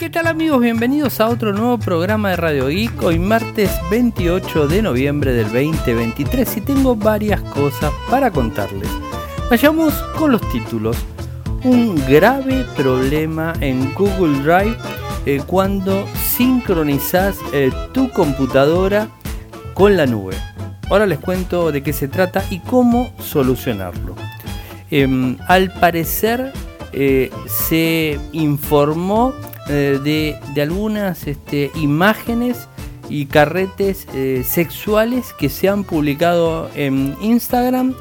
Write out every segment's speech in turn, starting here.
¿Qué tal amigos? Bienvenidos a otro nuevo programa de Radio Geek. Hoy martes 28 de noviembre del 2023 y tengo varias cosas para contarles. Vayamos con los títulos. Un grave problema en Google Drive eh, cuando sincronizas eh, tu computadora con la nube. Ahora les cuento de qué se trata y cómo solucionarlo. Em, al parecer eh, se informó de, algunas este, imágenes y carretes sexuales que se han publicado en Instagram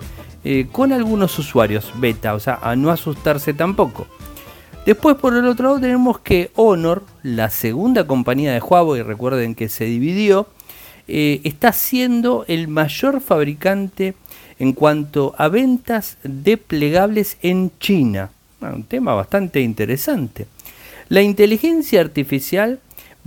con algunos usuarios beta, o sea, a no asustarse tampoco. Después por el otro lado tenemos que Honor, la segunda compañía de Huawei, recuerden que se dividió, eh, está siendo el mayor fabricante en cuanto a ventas de plegables en China. un tema bastante interesante. La inteligencia artificial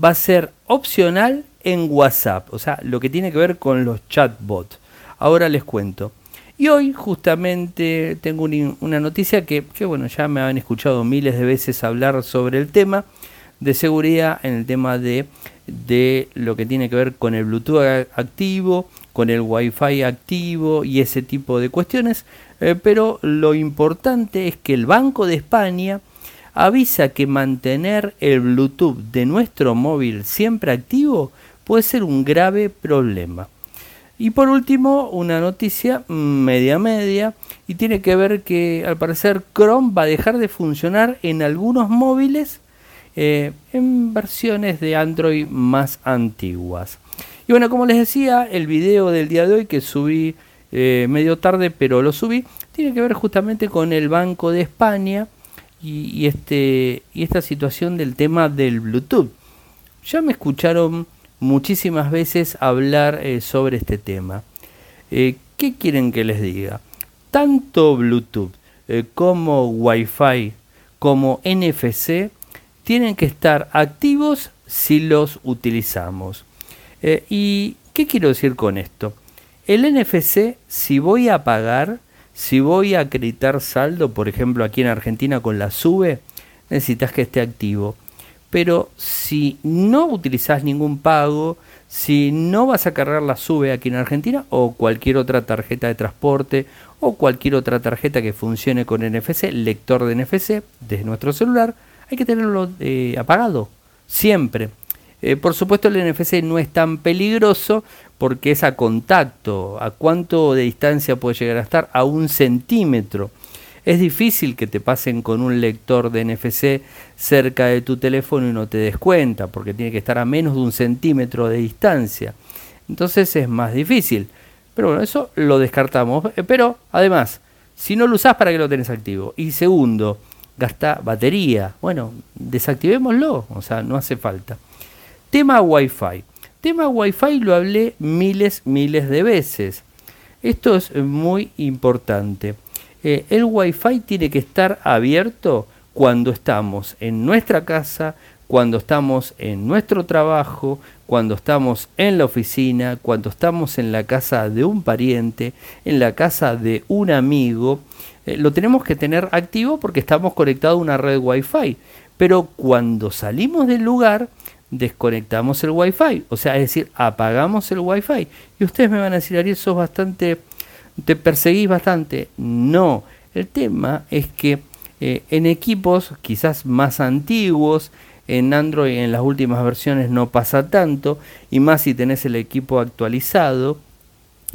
va a ser opcional en WhatsApp, o sea, lo que tiene que ver con los chatbots. Ahora les cuento. Y hoy justamente tengo una noticia que, bueno, ya me han escuchado miles de veces hablar sobre el tema de seguridad en el tema de, de lo que tiene que ver con el Bluetooth activo, con el Wi-Fi activo y ese tipo de cuestiones. Eh, pero lo importante es que el Banco de España avisa que mantener el Bluetooth de nuestro móvil siempre activo puede ser un grave problema. Y por último, una noticia media media y tiene que ver que al parecer Chrome va a dejar de funcionar en algunos móviles eh, en versiones de Android más antiguas. Y bueno, como les decía, el video del día de hoy que subí eh, medio tarde, pero lo subí, tiene que ver justamente con el Banco de España y, este, y esta situación del tema del Bluetooth. Ya me escucharon muchísimas veces hablar eh, sobre este tema. Eh, ¿Qué quieren que les diga? Tanto Bluetooth eh, como Wi-Fi como NFC tienen que estar activos si los utilizamos. ¿Y qué quiero decir con esto? El NFC, si voy a pagar, si voy a acreditar saldo, por ejemplo aquí en Argentina con la SUBE, necesitas que esté activo pero si no utilizás ningún pago, si no vas a cargar la SUBE aquí en Argentina o cualquier otra tarjeta de transporte o cualquier otra tarjeta que funcione con NFC, lector de NFC desde nuestro celular, hay que tenerlo eh, apagado siempre. Eh, por supuesto el NFC no es tan peligroso porque es a contacto. ¿A cuánto de distancia puede llegar a estar? A un centímetro. Es difícil que te pasen con un lector de NFC cerca de tu teléfono y no te des cuenta, porque tiene que estar a menos de un centímetro de distancia. Entonces es más difícil. Pero bueno, eso lo descartamos. Eh, pero además, si no lo usás, ¿para qué lo tenés activo? Y segundo, gasta batería. Bueno, desactivémoslo, o sea, no hace falta. Tema Wi-Fi. Tema Wi-Fi lo hablé miles, miles de veces. Esto es muy importante. Eh, el Wi-Fi tiene que estar abierto cuando estamos en nuestra casa, cuando estamos en nuestro trabajo, cuando estamos en la oficina, cuando estamos en la casa de un pariente, en la casa de un amigo. Eh, lo tenemos que tener activo porque estamos conectados a una red Wi-Fi. Pero cuando salimos del lugar, desconectamos el Wi-Fi. O sea, es decir, apagamos el Wi-Fi. Y ustedes me van a decir, Ariel, sos bastante te perseguís bastante. No, el tema es que eh, en equipos quizás más antiguos, en Android en las últimas versiones no pasa tanto, y más si tenés el equipo actualizado.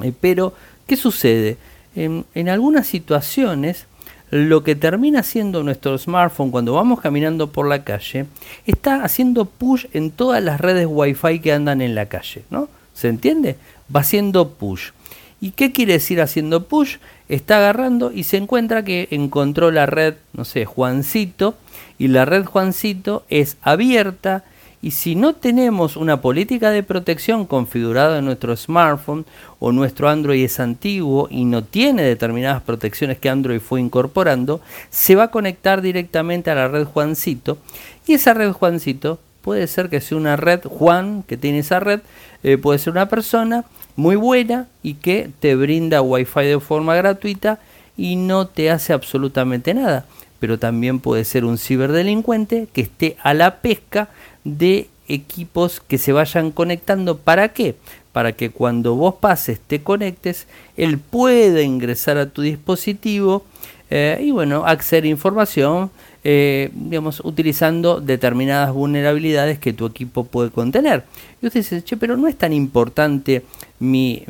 Eh, pero, ¿qué sucede? En, en algunas situaciones, lo que termina haciendo nuestro smartphone cuando vamos caminando por la calle está haciendo push en todas las redes Wi-Fi que andan en la calle, ¿no? ¿Se entiende? Va haciendo push. ¿Y qué quiere decir haciendo push? Está agarrando y se encuentra que encontró la red, no sé, Juancito, y la red Juancito es abierta y si no tenemos una política de protección configurada en nuestro smartphone o nuestro Android es antiguo y no tiene determinadas protecciones que Android fue incorporando, se va a conectar directamente a la red Juancito y esa red Juancito puede ser que sea una red Juan que tiene esa red, eh, puede ser una persona muy buena y que te brinda wifi de forma gratuita y no te hace absolutamente nada. Pero también puede ser un ciberdelincuente que esté a la pesca de equipos que se vayan conectando. ¿Para qué? Para que cuando vos pases, te conectes, él pueda ingresar a tu dispositivo eh, y bueno, acceder a información, eh, digamos, utilizando determinadas vulnerabilidades que tu equipo puede contener. Y usted dice, che, pero no es tan importante mi,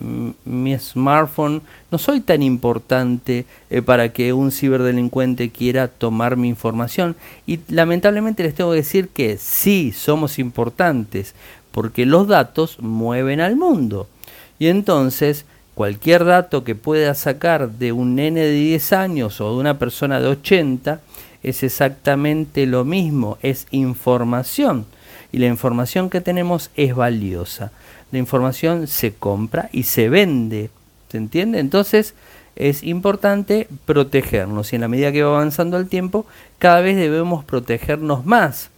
mi smartphone, no soy tan importante eh, para que un ciberdelincuente quiera tomar mi información. Y lamentablemente les tengo que decir que sí, somos importantes, porque los datos mueven al mundo. Y entonces, cualquier dato que pueda sacar de un nene de 10 años o de una persona de 80 es exactamente lo mismo, es información. Y la información que tenemos es valiosa. La información se compra y se vende. ¿Se entiende? Entonces es importante protegernos y en la medida que va avanzando el tiempo, cada vez debemos protegernos más.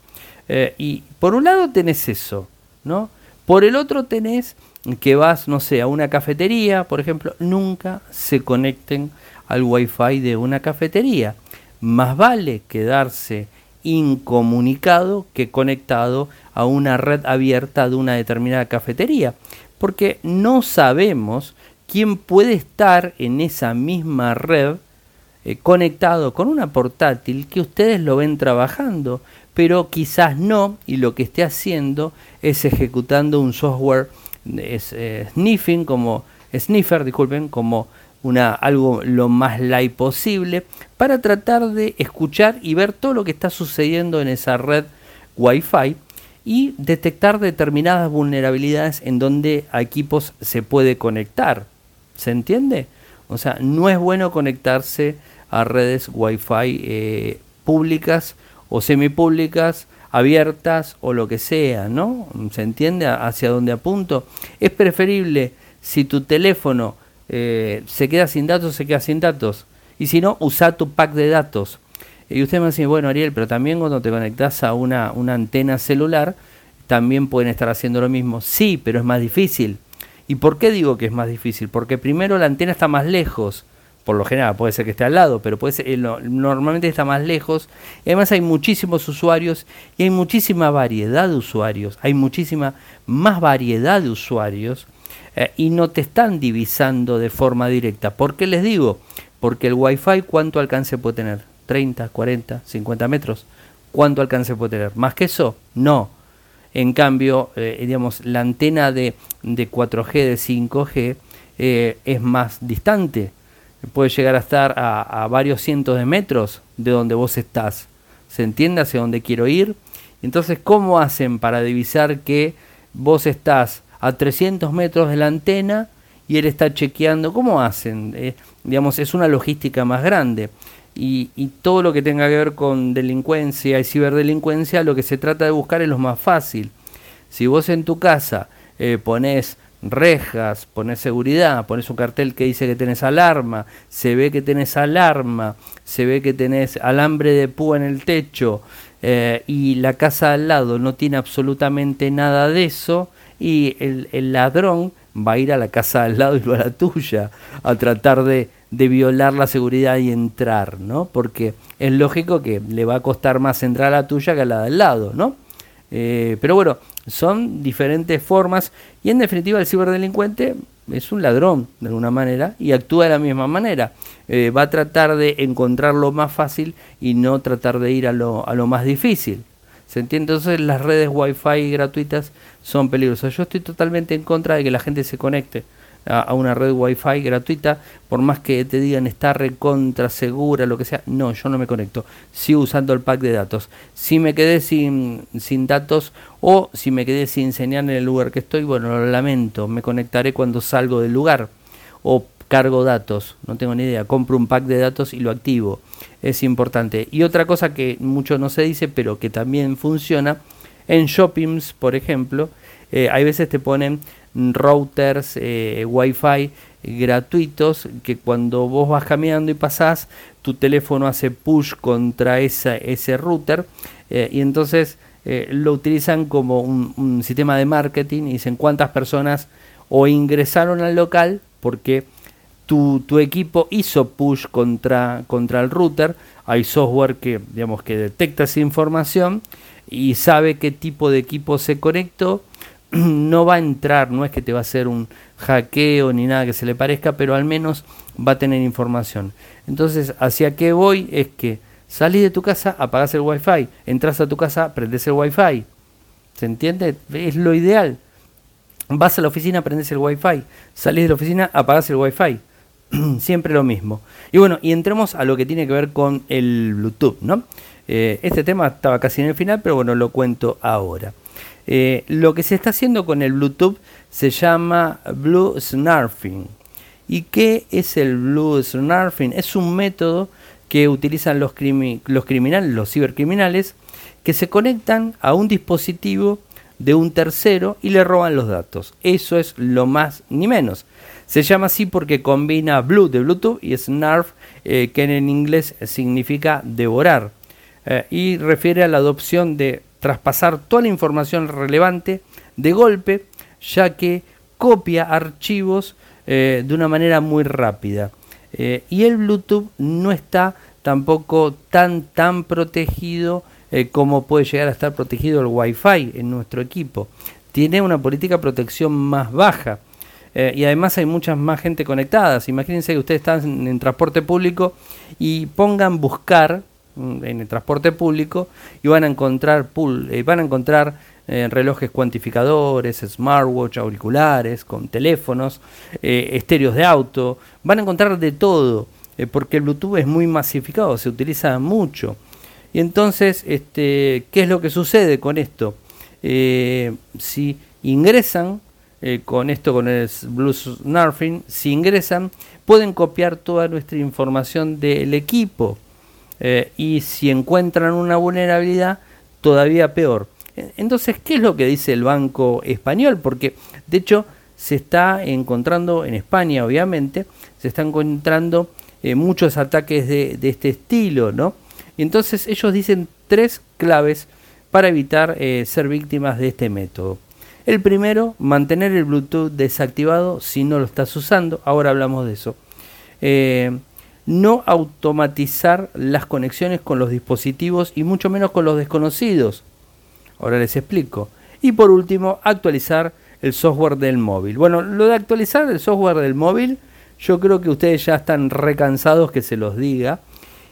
Eh, y por un lado tenés eso, ¿no? Por el otro tenés que vas, no sé, a una cafetería, por ejemplo, nunca se conecten al wifi de una cafetería. Más vale quedarse incomunicado que conectado a una red abierta de una determinada cafetería, porque no sabemos quién puede estar en esa misma red eh, conectado con una portátil que ustedes lo ven trabajando, pero quizás no, y lo que esté haciendo es ejecutando un software eh, sniffing, como sniffer, disculpen, como una, algo lo más light posible, para tratar de escuchar y ver todo lo que está sucediendo en esa red Wi-Fi y detectar determinadas vulnerabilidades en donde a equipos se puede conectar. ¿Se entiende? O sea, no es bueno conectarse a redes Wi-Fi eh, públicas o semipúblicas abiertas o lo que sea, ¿no? ¿Se entiende hacia dónde apunto? Es preferible si tu teléfono eh, se queda sin datos, se queda sin datos. Y si no, usa tu pack de datos. Y usted me dice, bueno, Ariel, pero también cuando te conectas a una, una antena celular, también pueden estar haciendo lo mismo. Sí, pero es más difícil. ¿Y por qué digo que es más difícil? Porque primero la antena está más lejos por lo general puede ser que esté al lado, pero puede ser, eh, normalmente está más lejos. además hay muchísimos usuarios y hay muchísima variedad de usuarios, hay muchísima más variedad de usuarios eh, y no te están divisando de forma directa. ¿Por qué les digo? Porque el Wi-Fi, ¿cuánto alcance puede tener? ¿30, 40, 50 metros? ¿Cuánto alcance puede tener? ¿Más que eso? No. En cambio, eh, digamos, la antena de, de 4G, de 5G, es más distante puede llegar a estar a, varios cientos de metros de donde vos estás. ¿Se entiende hacia dónde quiero ir? Entonces, ¿cómo hacen para divisar que vos estás a 300 metros de la antena y él está chequeando? ¿Cómo hacen? Eh, digamos, es una logística más grande. Y, todo lo que tenga que ver con delincuencia y ciberdelincuencia, lo que se trata de buscar es lo más fácil. Si vos en tu casa eh, pones rejas, pones seguridad, pones un cartel que dice que tenés alarma, se ve que tenés alarma, se ve que tenés alambre de púa en el techo eh, y la casa al lado no tiene absolutamente nada de eso y el, el, ladrón va a ir a la casa al lado y no a la tuya a tratar de, de violar la seguridad y entrar, ¿no? Porque es lógico que le va a costar más entrar a la tuya que a la del lado, ¿no? Eh, pero bueno, son diferentes formas y en definitiva el ciberdelincuente es un ladrón de alguna manera y actúa de la misma manera. Eh, va a tratar de encontrar lo más fácil y no tratar de ir a lo, a lo más difícil. ¿Se entiende? Entonces las redes wifi gratuitas son peligrosas. Yo estoy totalmente en contra de que la gente se conecte a, una red wifi gratuita, por más que te digan está recontra segura, lo que sea, no, yo no me conecto, sigo usando el pack de datos. Si me quedé sin, sin datos o si me quedé sin señal en el lugar que estoy, bueno, lo lamento, me conectaré cuando salgo del lugar o cargo datos, no tengo ni idea, compro un pack de datos y lo activo, es importante. Y otra cosa que mucho no se dice, pero que también funciona, en shoppings, por ejemplo, eh, hay veces te ponen routers eh, Wi-Fi gratuitos que cuando vos vas caminando y pasás, tu teléfono hace push contra ese router eh, y entonces eh, lo utilizan como un, sistema de marketing y dicen cuántas personas o ingresaron al local porque tu, tu equipo hizo push contra, contra el router, hay software que, digamos, que detecta esa información y sabe qué tipo de equipo se conectó. No va a entrar, no es que te va a hacer un hackeo ni nada que se le parezca, pero al menos va a tener información. Entonces, hacia qué voy es que salís de tu casa, apagás el wifi, entras a tu casa, prendes el wifi. ¿Se entiende? Es lo ideal. Vas a la oficina, prendes el wifi, salís de la oficina, apagás el wifi. Siempre lo mismo. Y bueno, y entremos a lo que tiene que ver con el Bluetooth, ¿no? Eh, este tema estaba casi en el final, pero bueno, lo cuento ahora. Eh, lo que se está haciendo con el Bluetooth se llama Blue Snarfing. ¿Y qué es el Blue Snarfing? Es un método que utilizan los, los criminales, los cibercriminales, que se conectan a un dispositivo de un tercero y le roban los datos. Eso es lo más ni menos. Se llama así porque combina Blue de Bluetooth y Snarf, eh, que en inglés significa devorar, eh, y refiere a la adopción de traspasar toda la información relevante de golpe, ya que copia archivos eh, de una manera muy rápida. y el Bluetooth no está tampoco tan tan protegido como puede llegar a estar protegido el Wi-Fi en nuestro equipo. Tiene una política de protección más baja. Eh, y además hay muchas más gente conectadas. Imagínense que ustedes están en, transporte público y pongan buscar mm, en el transporte público y van a encontrar eh, van a encontrar relojes cuantificadores, smartwatch, auriculares, con teléfonos, estéreos de auto, van a encontrar de todo, porque el Bluetooth es muy masificado, se utiliza mucho. Y entonces, este, ¿qué es lo que sucede con esto? Eh, si ingresan eh, con esto, con el Blues Snarfing, si ingresan, pueden copiar toda nuestra información del equipo. Eh, y si encuentran una vulnerabilidad, todavía peor. Entonces, ¿qué es lo que dice el Banco Español? Porque, de hecho, se está encontrando en España, obviamente, se están encontrando muchos ataques de, este estilo, ¿no? Y entonces ellos dicen tres claves para evitar eh, ser víctimas de este método. El primero, mantener el Bluetooth desactivado si no lo estás usando. Ahora hablamos de eso. Eh, no automatizar las conexiones con los dispositivos y mucho menos con los desconocidos. Ahora les explico. Y por último, actualizar el software del móvil. Bueno, lo de actualizar el software del móvil, yo creo que ustedes ya están recansados que se los diga.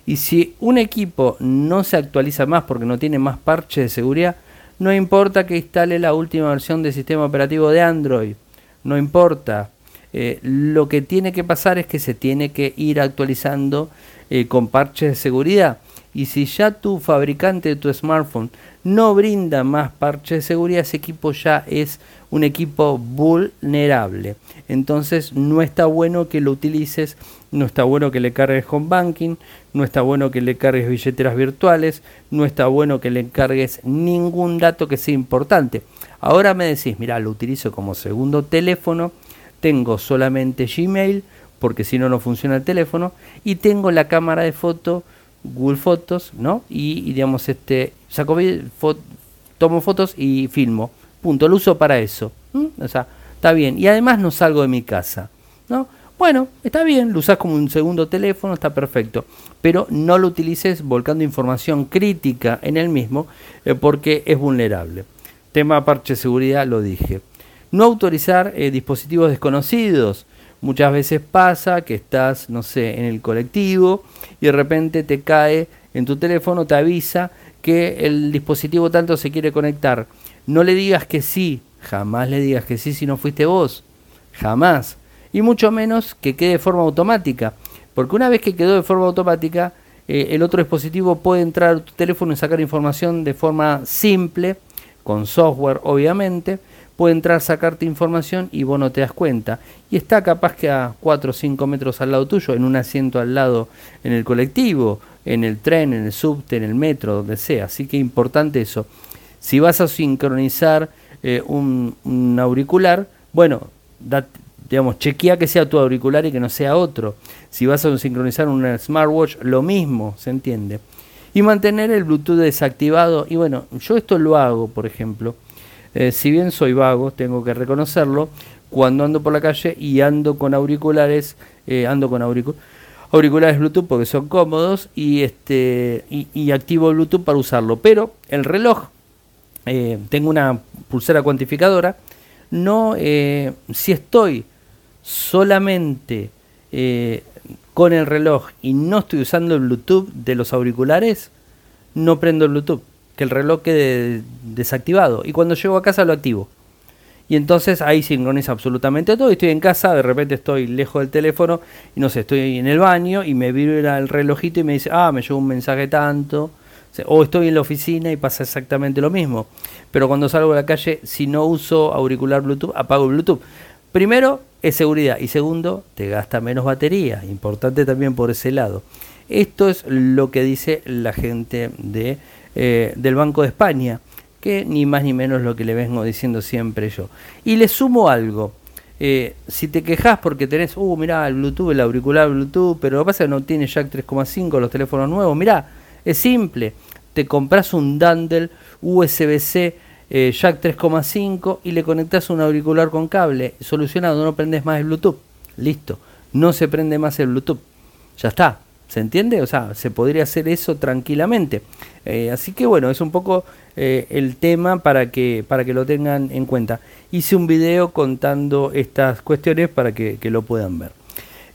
Y si un equipo no se actualiza más porque no tiene más parches de seguridad, no importa que instale la última versión del sistema operativo de Android, no importa. Eh, lo que tiene que pasar es que se tiene que ir actualizando eh, con parches de seguridad. Y si ya tu fabricante de tu smartphone no brinda más parches de seguridad, ese equipo ya es un equipo vulnerable. Entonces no está bueno que lo utilices, no está bueno que le cargues con banking, no está bueno que le cargues billeteras virtuales, no está bueno que le cargues ningún dato que sea importante. Ahora me decís, mira, lo utilizo como segundo teléfono, tengo solamente Gmail, porque si no no funciona el teléfono, y tengo la cámara de foto Google Fotos, ¿no? Y, digamos, este, saco tomo fotos y filmo. Punto, lo uso para eso. O sea, está bien. Y además no salgo de mi casa, ¿no? Bueno, está bien, lo usas como un segundo teléfono, está perfecto. Pero no lo utilices volcando información crítica en el mismo eh, porque es vulnerable. Tema parche seguridad, lo dije. No autorizar eh, dispositivos desconocidos. Muchas veces pasa que estás, no sé, en el colectivo y de repente te cae en tu teléfono, te avisa que el dispositivo tanto se quiere conectar. No le digas que sí, jamás le digas que sí si no fuiste vos, jamás. Y mucho menos que quede de forma automática, porque una vez que quedó de forma automática, eh, el otro dispositivo puede entrar a tu teléfono y sacar información de forma simple, con software obviamente, puede entrar, sacarte información y vos no te das cuenta. Y está capaz que a 4 o 5 metros al lado tuyo, en un asiento al lado en el colectivo, en el tren, en el subte, en el metro, donde sea. Así que importante eso. Si vas a sincronizar eh, un, auricular, bueno, digamos, chequea que sea tu auricular y que no sea otro. Si vas a sincronizar un smartwatch, lo mismo, ¿se entiende? Y mantener el Bluetooth desactivado. Y bueno, yo esto lo hago, por ejemplo eh, si bien soy vago, tengo que reconocerlo, cuando ando por la calle y ando con auriculares, eh, ando con auriculares Bluetooth porque son cómodos y, este, y, activo Bluetooth para usarlo. Pero el reloj, eh, tengo una pulsera cuantificadora, no, si estoy solamente con el reloj y no estoy usando el Bluetooth de los auriculares, no prendo el Bluetooth, que el reloj quede desactivado. Y cuando llego a casa lo activo. Y entonces ahí sincroniza absolutamente todo. Estoy en casa, de repente estoy lejos del teléfono y no sé, estoy en el baño y me vibra el relojito y me dice, ah, me llegó un mensaje tanto. O estoy en la oficina y pasa exactamente lo mismo. Pero cuando salgo a la calle, si no uso auricular Bluetooth, apago Bluetooth. Primero, es seguridad. Y segundo, te gasta menos batería. Importante también por ese lado. Esto es lo que dice la gente de, eh, del Banco de España que ni más ni menos lo que le vengo diciendo siempre yo. Y le sumo algo. Eh, si te quejas porque tenés, uh, mirá, el Bluetooth, el auricular Bluetooth, pero lo que pasa es que no tiene jack 3,5 los teléfonos nuevos, mirá, es simple. Te compras un Dandel USB-C eh, jack 3,5 y le conectas un auricular con cable. Solucionado, no prendes más el Bluetooth. Listo. No se prende más el Bluetooth. Ya está. ¿Se entiende? O sea, se podría hacer eso tranquilamente. Eh, así que bueno, es un poco eh, el tema para que, para que lo tengan en cuenta. Hice un video contando estas cuestiones para que, lo puedan ver.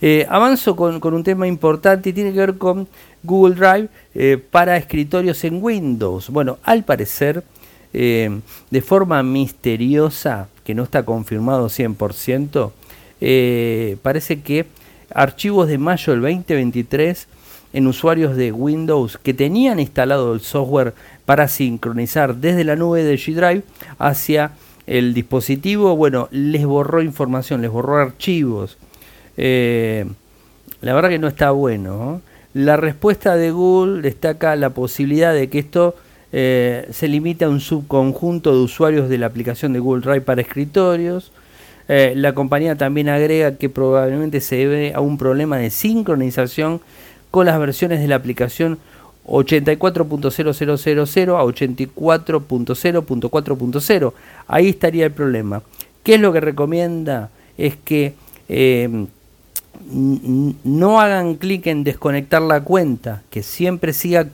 Eh, avanzo con, un tema importante y tiene que ver con Google Drive para escritorios en Windows. Bueno, al parecer, de forma misteriosa, que no está confirmado 100%, parece que archivos de mayo del 2023 en usuarios de Windows que tenían instalado el software para sincronizar desde la nube de G Drive hacia el dispositivo, bueno, les borró información, les borró archivos. Eh, la verdad que no está bueno. La respuesta de Google destaca la posibilidad de que esto eh, se limite a un subconjunto de usuarios de la aplicación de Google Drive para escritorios. Eh, la compañía también agrega que probablemente se debe a un problema de sincronización con las versiones de la aplicación 84.0000 a 84.0.4.0. Ahí estaría el problema. ¿Qué es lo que recomienda? Es que eh, no hagan clic en desconectar la cuenta, que siempre siga,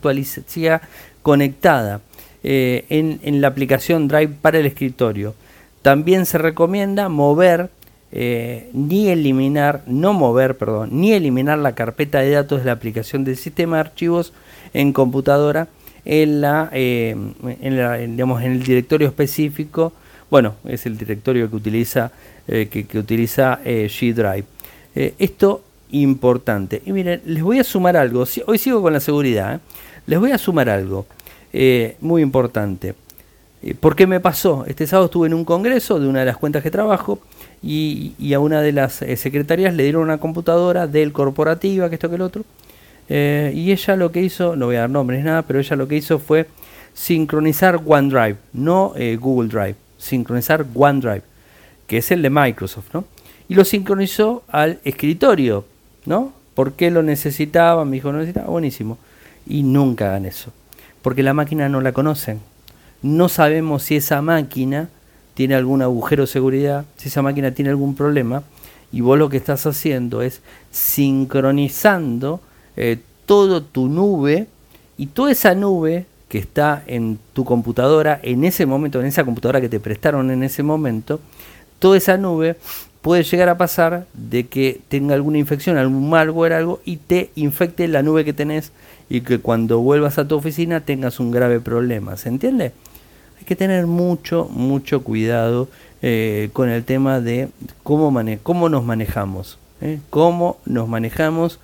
conectada eh, en la aplicación Drive para el escritorio. También se recomienda mover eh, ni eliminar, no mover, perdón, ni eliminar la carpeta de datos de la aplicación del sistema de archivos en computadora en la, eh, en, digamos, en el directorio específico. Bueno, es el directorio que utiliza, eh, que, utiliza G Drive. esto importante. Y miren, les voy a sumar algo. Hoy sigo con la seguridad. Les voy a sumar algo muy importante. ¿Por qué me pasó? Este sábado estuve en un congreso de una de las cuentas que trabajo y, a una de las eh, secretarias le dieron una computadora del corporativa, que esto que el otro. Eh, y ella lo que hizo, no voy a dar nombres nada, pero ella lo que hizo fue sincronizar OneDrive, no eh, Google Drive, sincronizar OneDrive, que es el de Microsoft, ¿no? Y lo sincronizó al escritorio, ¿no? ¿Por qué lo necesitaba? Me dijo, no necesitaba, buenísimo. Y nunca hagan eso, porque la máquina no la conocen. No sabemos si esa máquina tiene algún agujero de seguridad, si esa máquina tiene algún problema, y vos lo que estás haciendo es sincronizando eh, todo tu nube y toda esa nube que está en tu computadora en ese momento, en esa computadora que te prestaron en ese momento, toda esa nube puede llegar a pasar de que tenga alguna infección, algún malware, algo, y te infecte la nube que tenés y que cuando vuelvas a tu oficina tengas un grave problema. ¿Se entiende? Que tener mucho, mucho cuidado eh, con el tema de cómo, cómo nos manejamos. ¿eh? Cómo nos manejamos.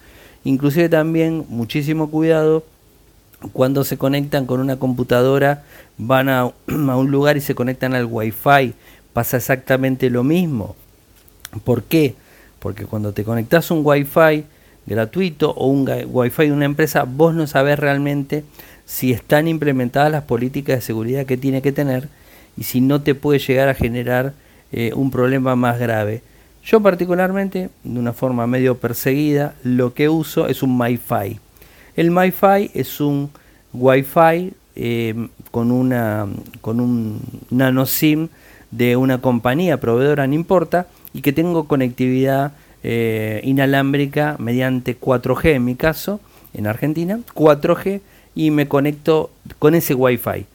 Inclusive también muchísimo cuidado cuando se conectan con una computadora, van a, a un lugar y se conectan al Wi-Fi. Pasa exactamente lo mismo. ¿Por qué? Porque cuando te conectas a un Wi-Fi gratuito o un Wi-Fi de una empresa, vos no sabés realmente si están implementadas las políticas de seguridad que tiene que tener y si no te puede llegar a generar eh, un problema más grave. Yo particularmente, de una forma medio perseguida, lo que uso es un MiFi. El MiFi es un Wi-Fi eh, con, una, con un nano SIM de una compañía proveedora, no importa, y que tengo conectividad eh, inalámbrica mediante 4G en mi caso, en Argentina, 4G y me conecto con ese Wi-Fi.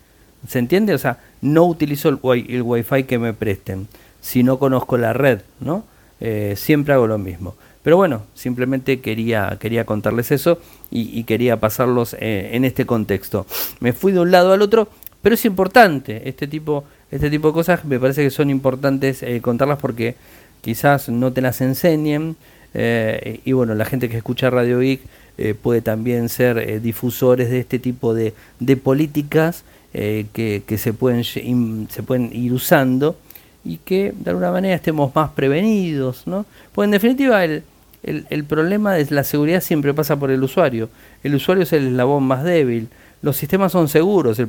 ¿Se entiende? O sea, no utilizo el, el Wi-Fi que me presten si no conozco la red, ¿no? Eh, siempre hago lo mismo. Pero bueno, simplemente quería, quería contarles eso y, quería pasarlos eh, en este contexto. Me fui de un lado al otro, pero es importante este tipo, este tipo de cosas, me parece que son importantes eh, contarlas porque quizás no te las enseñen y bueno, la gente que escucha Radio Geek puede también ser difusores de este tipo de, de políticas que, que, se, pueden, se pueden ir usando y que de alguna manera estemos más prevenidos, ¿no? Pues en definitiva el, el, problema de la seguridad siempre pasa por el usuario. El usuario es el eslabón más débil. Los sistemas son seguros,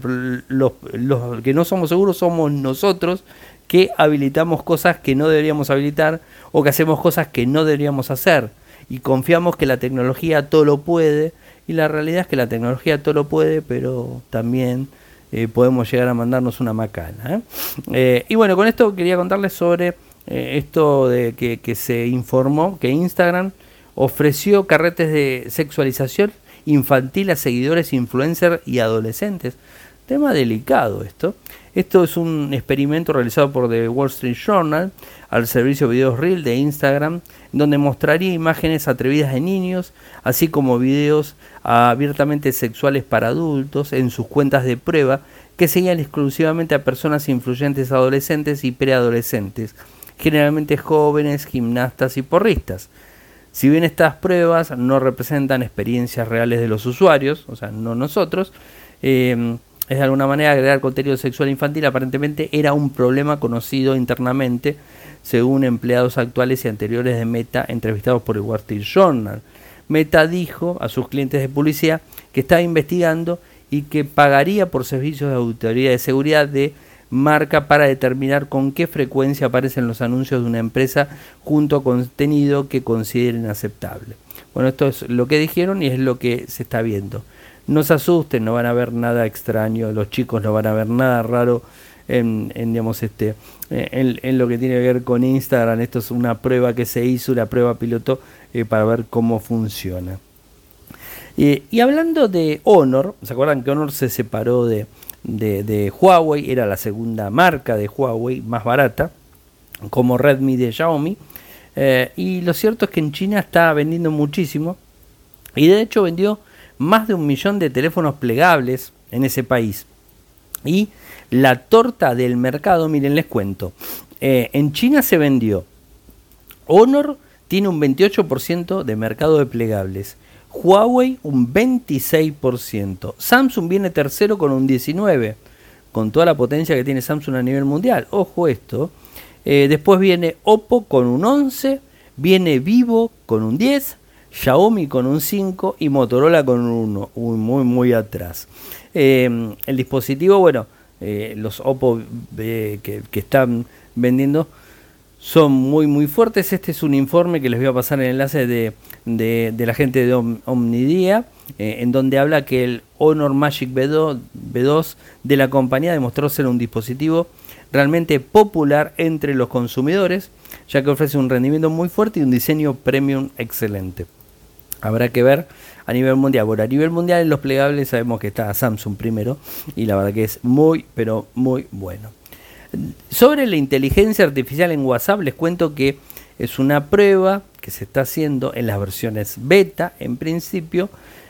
los, los que no somos seguros somos nosotros que habilitamos cosas que no deberíamos habilitar o que hacemos cosas que no deberíamos hacer y confiamos que la tecnología todo lo puede y la realidad es que la tecnología todo lo puede pero también eh, podemos llegar a mandarnos una macana. ¿eh? Eh, y bueno, con esto quería contarles sobre esto de que, se informó que Instagram ofreció carretes de sexualización infantil a seguidores, influencers y adolescentes. Tema delicado esto. Esto es un experimento realizado por The Wall Street Journal al servicio videos Reel de Instagram, donde mostraría imágenes atrevidas de niños, así como videos abiertamente sexuales para adultos en sus cuentas de prueba que seguían exclusivamente a personas influyentes adolescentes y preadolescentes, generalmente jóvenes, gimnastas y porristas. Si bien estas pruebas no representan experiencias reales de los usuarios, o sea, no nosotros, eh, es de alguna manera agregar contenido sexual infantil aparentemente era un problema conocido internamente, según empleados actuales y anteriores de Meta entrevistados por el Wall Street Journal. Meta dijo a sus clientes de publicidad que estaba investigando y que pagaría por servicios de autoridad de seguridad de marca para determinar con qué frecuencia aparecen los anuncios de una empresa junto a contenido que consideren aceptable. Bueno, esto es lo que dijeron y es lo que se está viendo. No se asusten, no van a ver nada extraño, los chicos no van a ver nada raro en, digamos, este, en, lo que tiene que ver con Instagram. Esto es una prueba que se hizo, una prueba piloto eh, para ver cómo funciona. y hablando de Honor, ¿se acuerdan que Honor se separó de, de, Huawei? Era la segunda marca de Huawei, más barata, como Redmi de Xiaomi. Eh, y lo cierto es que en China está vendiendo muchísimo. Y de hecho vendió más de un millón de teléfonos plegables en ese país. Y la torta del mercado, miren, les cuento. Eh, en China se vendió. Honor tiene un 28% de mercado de plegables. Huawei un 26%. Samsung viene tercero con un 19%. Con toda la potencia que tiene Samsung a nivel mundial. Ojo esto. Eh, después viene Oppo con un 11%. Viene Vivo con un 10%. Xiaomi con un 5 y Motorola con un 1, muy muy atrás. Em, el dispositivo, bueno, eh, los Oppo que, están vendiendo son muy muy fuertes. Este es un informe que les voy a pasar el enlace de, de, la gente de Omnidia, eh, en donde habla que el Honor Magic B2, B2 de la compañía demostró ser un dispositivo realmente popular entre los consumidores, ya que ofrece un rendimiento muy fuerte y un diseño premium excelente. Habrá que ver a nivel mundial. Bueno, a nivel mundial en los plegables sabemos que está Samsung primero y la verdad que es muy, pero muy bueno. Sobre la inteligencia artificial en WhatsApp les cuento que es una prueba que se está haciendo en las versiones beta en principio,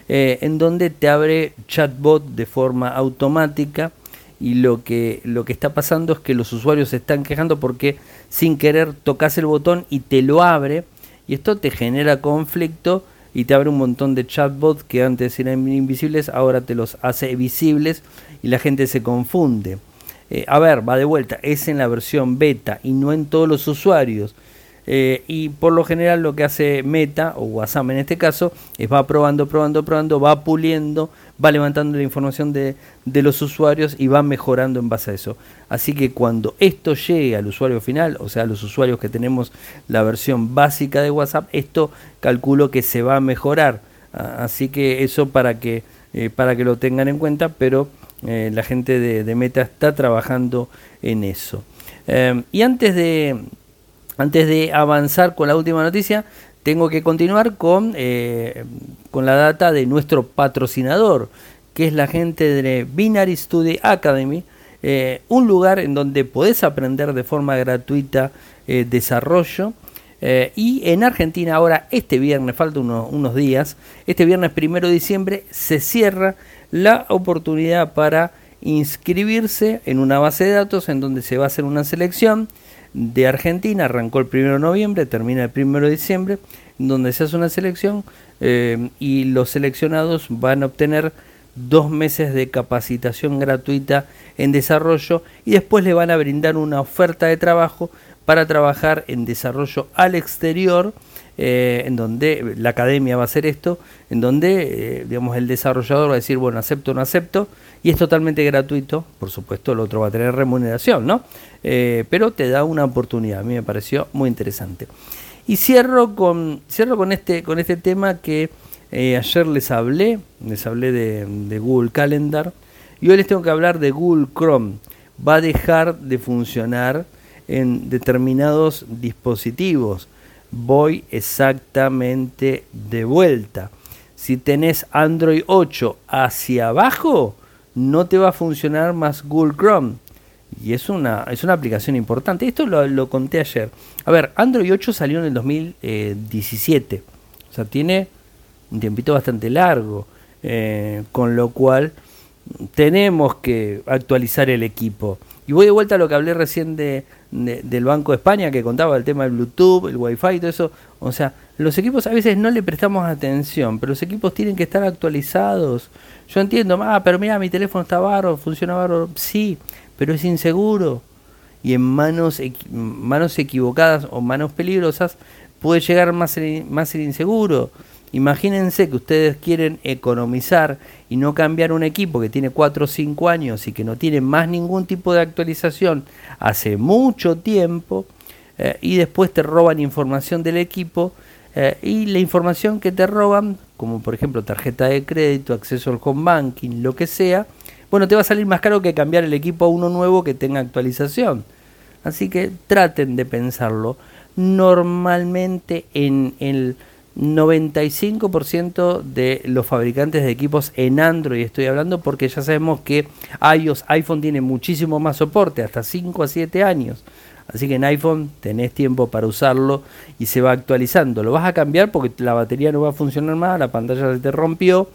eh, en donde te abre chatbot de forma automática y lo que, lo que está pasando es que los usuarios se están quejando porque sin querer tocas el botón y te lo abre y esto te genera conflicto y te abre un montón de chatbots que antes eran invisibles, ahora te los hace visibles y la gente se confunde. Eh, a ver, va de vuelta, es en la versión beta y no en todos los usuarios. Eh, y por lo general lo que hace Meta o WhatsApp en este caso es va probando, probando, probando, va puliendo, va levantando la información de, de, los usuarios y va mejorando en base a eso. Así que cuando esto llegue al usuario final, o sea, los usuarios que tenemos la versión básica de WhatsApp, esto calculo que se va a mejorar. Así que eso para que, eh, para que lo tengan en cuenta, pero eh, la gente de, de, Meta está trabajando en eso. y antes de, Antes de avanzar con la última noticia, tengo que continuar con, eh, con la data de nuestro patrocinador, que es la gente de Binary Study Academy, eh, un lugar en donde podés aprender de forma gratuita eh, desarrollo. y en Argentina ahora, este viernes, falta unos días, este viernes primero de diciembre se cierra la oportunidad para inscribirse en una base de datos en donde se va a hacer una selección de Argentina, arrancó el 1 de noviembre, termina el 1 de diciembre, donde se hace una selección eh, y los seleccionados van a obtener dos meses de capacitación gratuita en desarrollo y después le van a brindar una oferta de trabajo para trabajar en desarrollo al exterior, eh, en donde la academia va a hacer esto, en donde eh, digamos el desarrollador va a decir, bueno, acepto o no acepto, y es totalmente gratuito, por supuesto el otro va a tener remuneración, ¿no? Eh, pero te da una oportunidad, a mí me pareció muy interesante. Y cierro con, cierro con, este, con este tema que ayer les hablé, les hablé de, de Google Calendar, y hoy les tengo que hablar de Google Chrome. Va a dejar de funcionar en determinados dispositivos. Voy exactamente de vuelta. Si tenés Android 8 hacia abajo, no te va a funcionar más Google Chrome. Y es una, es una aplicación importante. Esto lo, conté ayer. A ver, Android 8 salió en el 2017. O sea, tiene un tiempito bastante largo. Eh, con lo cual tenemos que actualizar el equipo. Y voy de vuelta a lo que hablé recién de, del Banco de España, que contaba el tema del Bluetooth, el Wi-Fi y todo eso. O sea, los equipos a veces no le prestamos atención, pero los equipos tienen que estar actualizados. Yo entiendo, ah, pero mira, mi teléfono está barro, funciona barro. Sí, pero es inseguro. Y en manos, manos equivocadas o manos peligrosas puede llegar más, más ser inseguro. Imagínense que ustedes quieren economizar y no cambiar un equipo que tiene 4 o 5 años y que no tiene más ningún tipo de actualización hace mucho tiempo eh, y después te roban información del equipo eh, y la información que te roban, como por ejemplo tarjeta de crédito, acceso al home banking, lo que sea, bueno, te va a salir más caro que cambiar el equipo a uno nuevo que tenga actualización. Así que traten de pensarlo. Normalmente en el 95% de los fabricantes de equipos en Android estoy hablando porque ya sabemos que iOS, iPhone tiene muchísimo más soporte, hasta 5 a 7 años. Así que en iPhone tenés tiempo para usarlo y se va actualizando. Lo vas a cambiar porque la batería no va a funcionar más, la pantalla se te rompió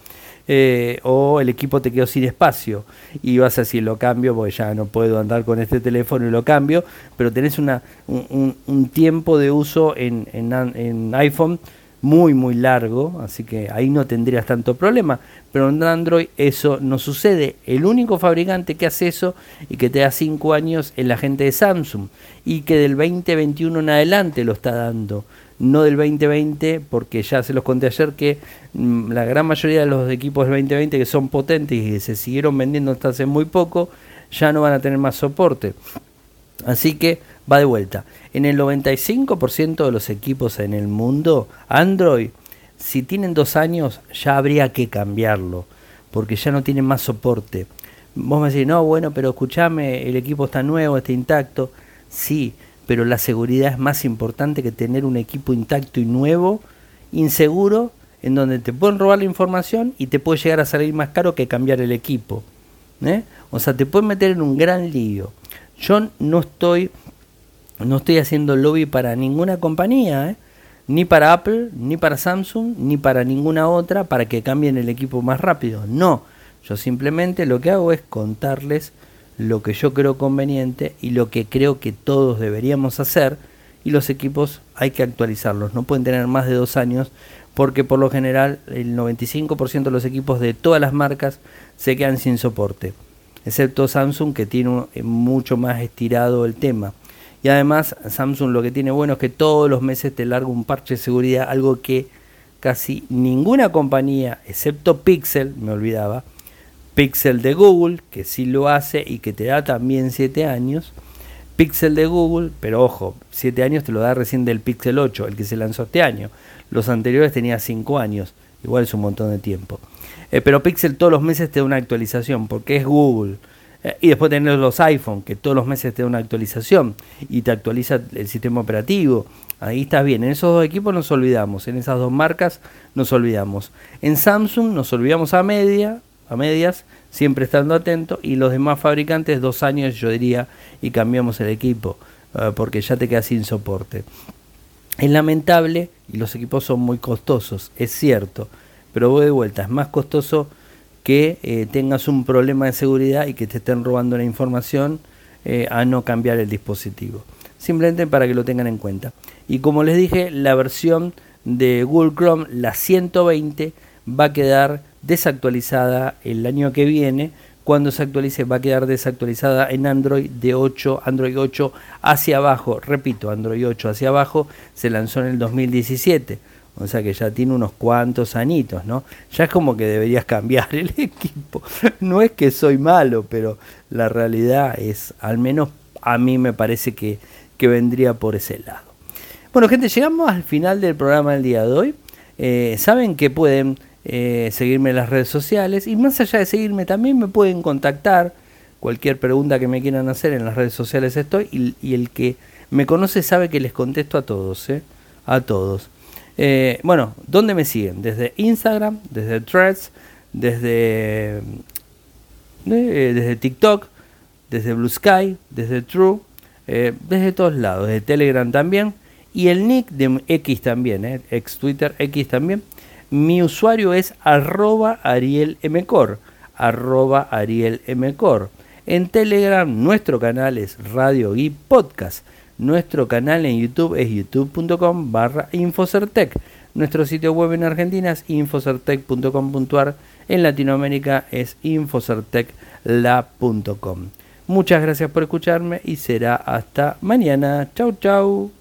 eh, o el equipo te quedó sin espacio y vas a decir lo cambio porque ya no puedo andar con este teléfono y lo cambio, pero tenés un, tiempo de uso en, en iPhone muy muy largo, así que ahí no tendrías tanto problema, pero en Android eso no sucede. El único fabricante que hace eso y que te da 5 años es la gente de Samsung y que del 2021 en adelante lo está dando, no del 2020 porque ya se los conté ayer que mm, la gran mayoría de los equipos del 2020 que son potentes y que se siguieron vendiendo hasta hace muy poco ya no van a tener más soporte. Así que va de vuelta. En el 95% de los equipos en el mundo, Android, si tienen dos años, ya habría que cambiarlo, porque ya no tienen más soporte. Vos me decís, no, bueno, pero escúchame, el equipo está nuevo, está intacto. Sí, pero la seguridad es más importante que tener un equipo intacto y nuevo, inseguro, en donde te pueden robar la información y te puede llegar a salir más caro que cambiar el equipo. ¿eh? O sea, te pueden meter en un gran lío. Yo no estoy, no estoy haciendo lobby para ninguna compañía, ¿eh? ni para Apple, ni para Samsung, ni para ninguna otra para que cambien el equipo más rápido. No, yo simplemente lo que hago es contarles lo que yo creo conveniente y lo que creo que todos deberíamos hacer y los equipos hay que actualizarlos, no pueden tener más de dos años porque por lo general el 95% de los equipos de todas las marcas se quedan sin soporte excepto Samsung que tiene mucho más estirado el tema. Y además Samsung lo que tiene bueno es que todos los meses te larga un parche de seguridad, algo que casi ninguna compañía, excepto Pixel, me olvidaba, Pixel de Google, que sí lo hace y que te da también 7 años, Pixel de Google, pero ojo, 7 años te lo da recién del Pixel 8, el que se lanzó este año. Los anteriores tenía 5 años, igual es un montón de tiempo. Eh, pero Pixel todos los meses te da una actualización porque es Google. Eh, y después tenés los iPhone, que todos los meses te da una actualización y te actualiza el sistema operativo. Ahí estás bien. En esos dos equipos nos olvidamos. En esas dos marcas nos olvidamos. En Samsung nos olvidamos a media, a medias, siempre estando atento. Y los demás fabricantes, dos años yo diría, y cambiamos el equipo. Eh, porque ya te quedas sin soporte. Es lamentable y los equipos son muy costosos, es cierto. Pero voy de vuelta, es más costoso que eh, tengas un problema de seguridad y que te estén robando la información eh, a no cambiar el dispositivo. Simplemente para que lo tengan en cuenta. Y como les dije, la versión de Google Chrome, la 120, va a quedar desactualizada el año que viene. Cuando se actualice va a quedar desactualizada en Android de 8, Android 8 hacia abajo. Repito, Android 8 hacia abajo se lanzó en el 2017 o sea que ya tiene unos cuantos anitos, ¿no? Ya es como que deberías cambiar el equipo. No es que soy malo, pero la realidad es, al menos a mí me parece que, vendría por ese lado. Bueno, gente, llegamos al final del programa del día de hoy. Eh, saben que pueden eh, seguirme en las redes sociales y más allá de seguirme también me pueden contactar. Cualquier pregunta que me quieran hacer en las redes sociales estoy y, y el que me conoce sabe que les contesto a todos, ¿eh? A todos. Eh, bueno, ¿dónde me siguen? Desde Instagram, desde Threads, desde, eh, desde TikTok, desde Blue Sky, desde True, eh, desde todos lados, desde Telegram también. Y el nick de X también, ex Twitter X también. Mi usuario es arroba arielmcor, arroba arielmcor. En Telegram nuestro canal es Radio y Podcast. Nuestro canal en YouTube es youtube.com barra Infocertec. Nuestro sitio web en Argentina es infocertec.com.ar. En Latinoamérica es infocertecla.com. Muchas gracias por escucharme y será hasta mañana. Chau, chau.